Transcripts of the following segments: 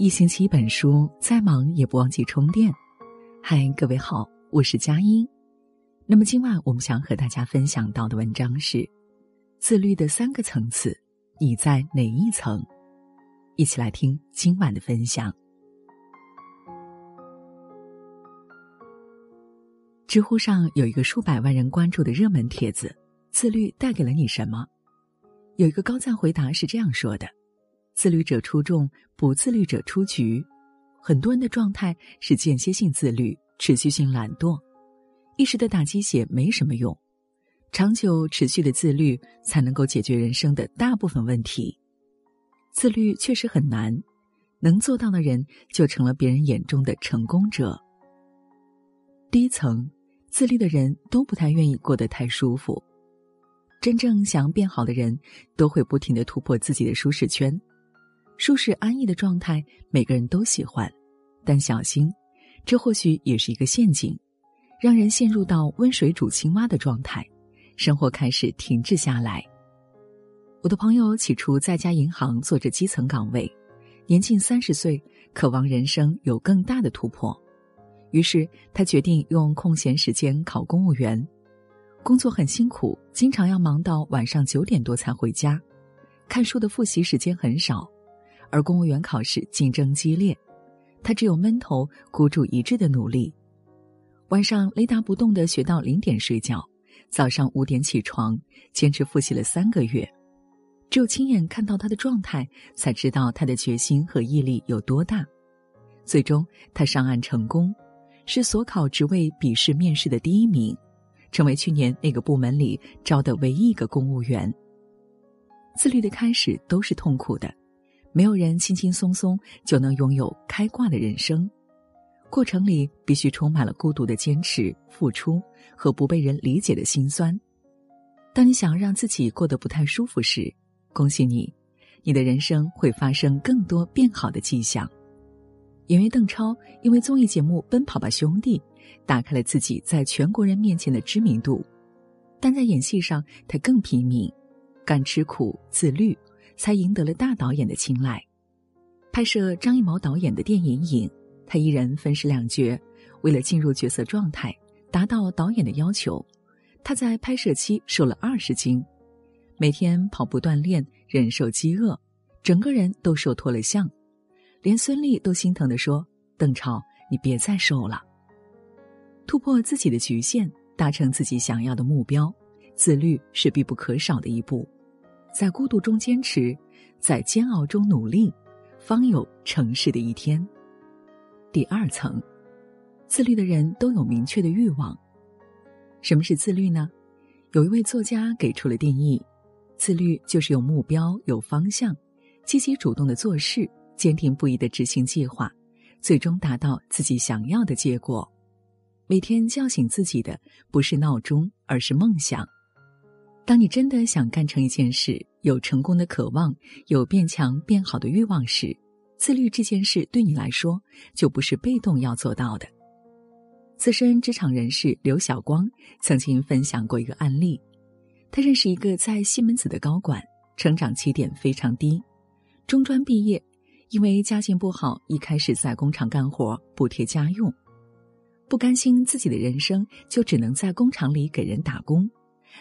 一星期一本书，再忙也不忘记充电。嗨，各位好，我是佳音。那么今晚我们想和大家分享到的文章是：自律的三个层次，你在哪一层？一起来听今晚的分享。知乎上有一个数百万人关注的热门帖子：“自律带给了你什么？”有一个高赞回答是这样说的。自律者出众，不自律者出局。很多人的状态是间歇性自律，持续性懒惰，一时的打鸡血没什么用，长久持续的自律才能够解决人生的大部分问题。自律确实很难，能做到的人就成了别人眼中的成功者。第一层，自律的人都不太愿意过得太舒服。真正想要变好的人，都会不停的突破自己的舒适圈。舒适安逸的状态，每个人都喜欢，但小心，这或许也是一个陷阱，让人陷入到温水煮青蛙的状态，生活开始停滞下来。我的朋友起初在家银行做着基层岗位，年近三十岁，渴望人生有更大的突破，于是他决定用空闲时间考公务员。工作很辛苦，经常要忙到晚上九点多才回家，看书的复习时间很少。而公务员考试竞争激烈，他只有闷头孤注一掷的努力。晚上雷打不动的学到零点睡觉，早上五点起床，坚持复习了三个月。只有亲眼看到他的状态，才知道他的决心和毅力有多大。最终，他上岸成功，是所考职位笔试面试的第一名，成为去年那个部门里招的唯一一个公务员。自律的开始都是痛苦的。没有人轻轻松松就能拥有开挂的人生，过程里必须充满了孤独的坚持、付出和不被人理解的心酸。当你想要让自己过得不太舒服时，恭喜你，你的人生会发生更多变好的迹象。演员邓超因为综艺节目《奔跑吧兄弟》，打开了自己在全国人面前的知名度，但在演戏上他更拼命，敢吃苦、自律。才赢得了大导演的青睐。拍摄张艺谋导演的电影《影》，他一人分饰两角，为了进入角色状态，达到导演的要求，他在拍摄期瘦了二十斤，每天跑步锻炼，忍受饥饿，整个人都瘦脱了相，连孙俪都心疼的说：“邓超，你别再瘦了。”突破自己的局限，达成自己想要的目标，自律是必不可少的一步。在孤独中坚持，在煎熬中努力，方有成事的一天。第二层，自律的人都有明确的欲望。什么是自律呢？有一位作家给出了定义：自律就是有目标、有方向，积极主动的做事，坚定不移的执行计划，最终达到自己想要的结果。每天叫醒自己的不是闹钟，而是梦想。当你真的想干成一件事，有成功的渴望，有变强变好的欲望时，自律这件事对你来说就不是被动要做到的。资深职场人士刘晓光曾经分享过一个案例，他认识一个在西门子的高管，成长起点非常低，中专毕业，因为家境不好，一开始在工厂干活补贴家用，不甘心自己的人生就只能在工厂里给人打工。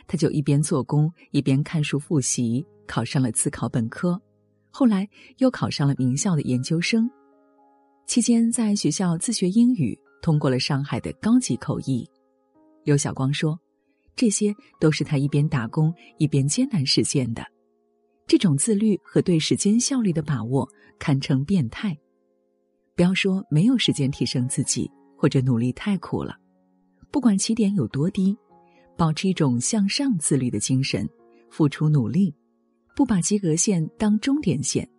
他就一边做工一边看书复习，考上了自考本科，后来又考上了名校的研究生。期间在学校自学英语，通过了上海的高级口译。刘晓光说：“这些都是他一边打工一边艰难实现的。这种自律和对时间效率的把握，堪称变态。不要说没有时间提升自己，或者努力太苦了，不管起点有多低。”保持一种向上自律的精神，付出努力，不把及格线当终点线，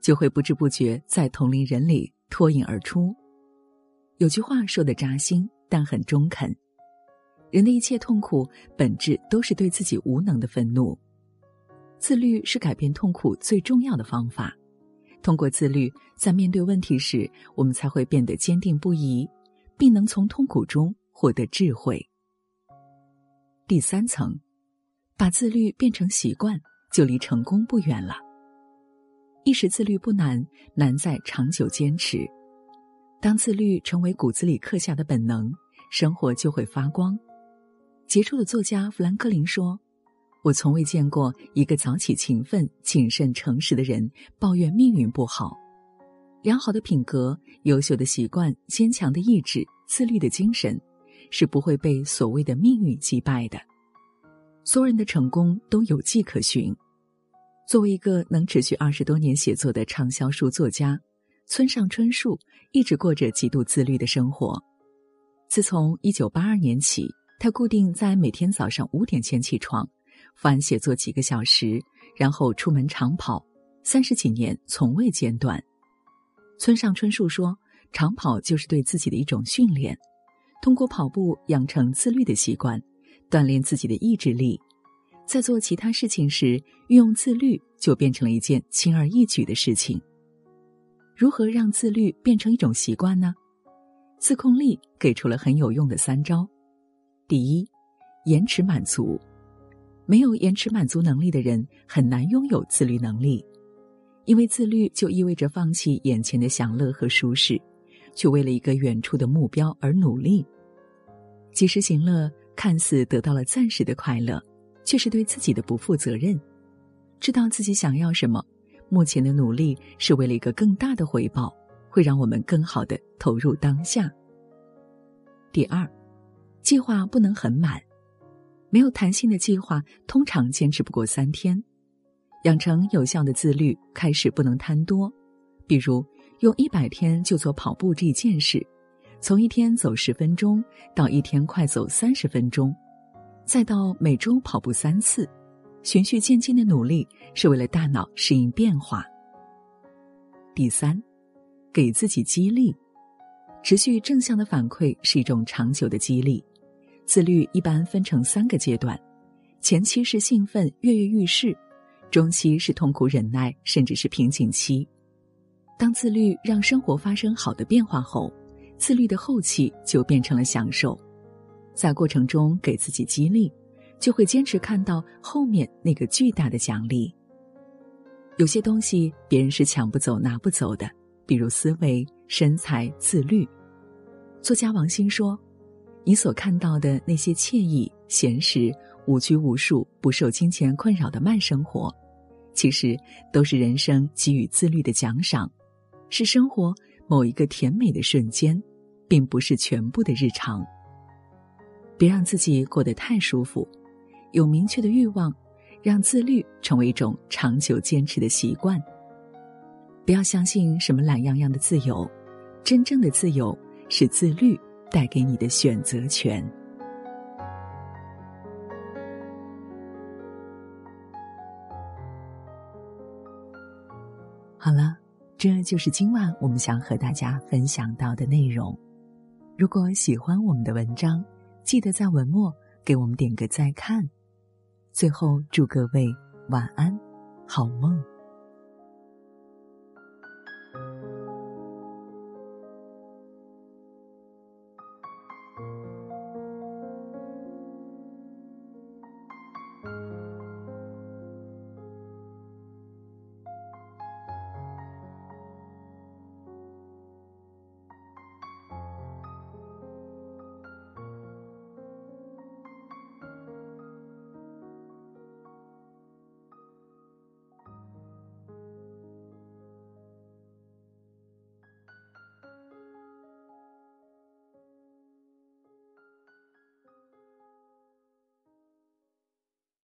就会不知不觉在同龄人里脱颖而出。有句话说的扎心，但很中肯：人的一切痛苦本质都是对自己无能的愤怒。自律是改变痛苦最重要的方法。通过自律，在面对问题时，我们才会变得坚定不移，并能从痛苦中获得智慧。第三层，把自律变成习惯，就离成功不远了。一时自律不难，难在长久坚持。当自律成为骨子里刻下的本能，生活就会发光。杰出的作家富兰克林说：“我从未见过一个早起、勤奋、谨慎、诚实的人抱怨命运不好。良好的品格、优秀的习惯、坚强的意志、自律的精神，是不会被所谓的命运击败的。所有人的成功都有迹可循。作为一个能持续二十多年写作的畅销书作家，村上春树一直过着极度自律的生活。自从一九八二年起。”他固定在每天早上五点前起床，翻写作几个小时，然后出门长跑，三十几年从未间断。村上春树说：“长跑就是对自己的一种训练，通过跑步养成自律的习惯，锻炼自己的意志力，在做其他事情时运用自律，就变成了一件轻而易举的事情。如何让自律变成一种习惯呢？自控力给出了很有用的三招。”第一，延迟满足，没有延迟满足能力的人很难拥有自律能力，因为自律就意味着放弃眼前的享乐和舒适，去为了一个远处的目标而努力。及时行乐看似得到了暂时的快乐，却是对自己的不负责任。知道自己想要什么，目前的努力是为了一个更大的回报，会让我们更好的投入当下。第二。计划不能很满，没有弹性的计划通常坚持不过三天。养成有效的自律，开始不能贪多，比如用一百天就做跑步这一件事，从一天走十分钟到一天快走三十分钟，再到每周跑步三次，循序渐进的努力是为了大脑适应变化。第三，给自己激励，持续正向的反馈是一种长久的激励。自律一般分成三个阶段，前期是兴奋跃跃欲试，中期是痛苦忍耐，甚至是瓶颈期。当自律让生活发生好的变化后，自律的后期就变成了享受。在过程中给自己激励，就会坚持看到后面那个巨大的奖励。有些东西别人是抢不走、拿不走的，比如思维、身材、自律。作家王鑫说。你所看到的那些惬意、闲适、无拘无束、不受金钱困扰的慢生活，其实都是人生给予自律的奖赏，是生活某一个甜美的瞬间，并不是全部的日常。别让自己过得太舒服，有明确的欲望，让自律成为一种长久坚持的习惯。不要相信什么懒洋洋的自由，真正的自由是自律。带给你的选择权。好了，这就是今晚我们想和大家分享到的内容。如果喜欢我们的文章，记得在文末给我们点个再看。最后，祝各位晚安，好梦。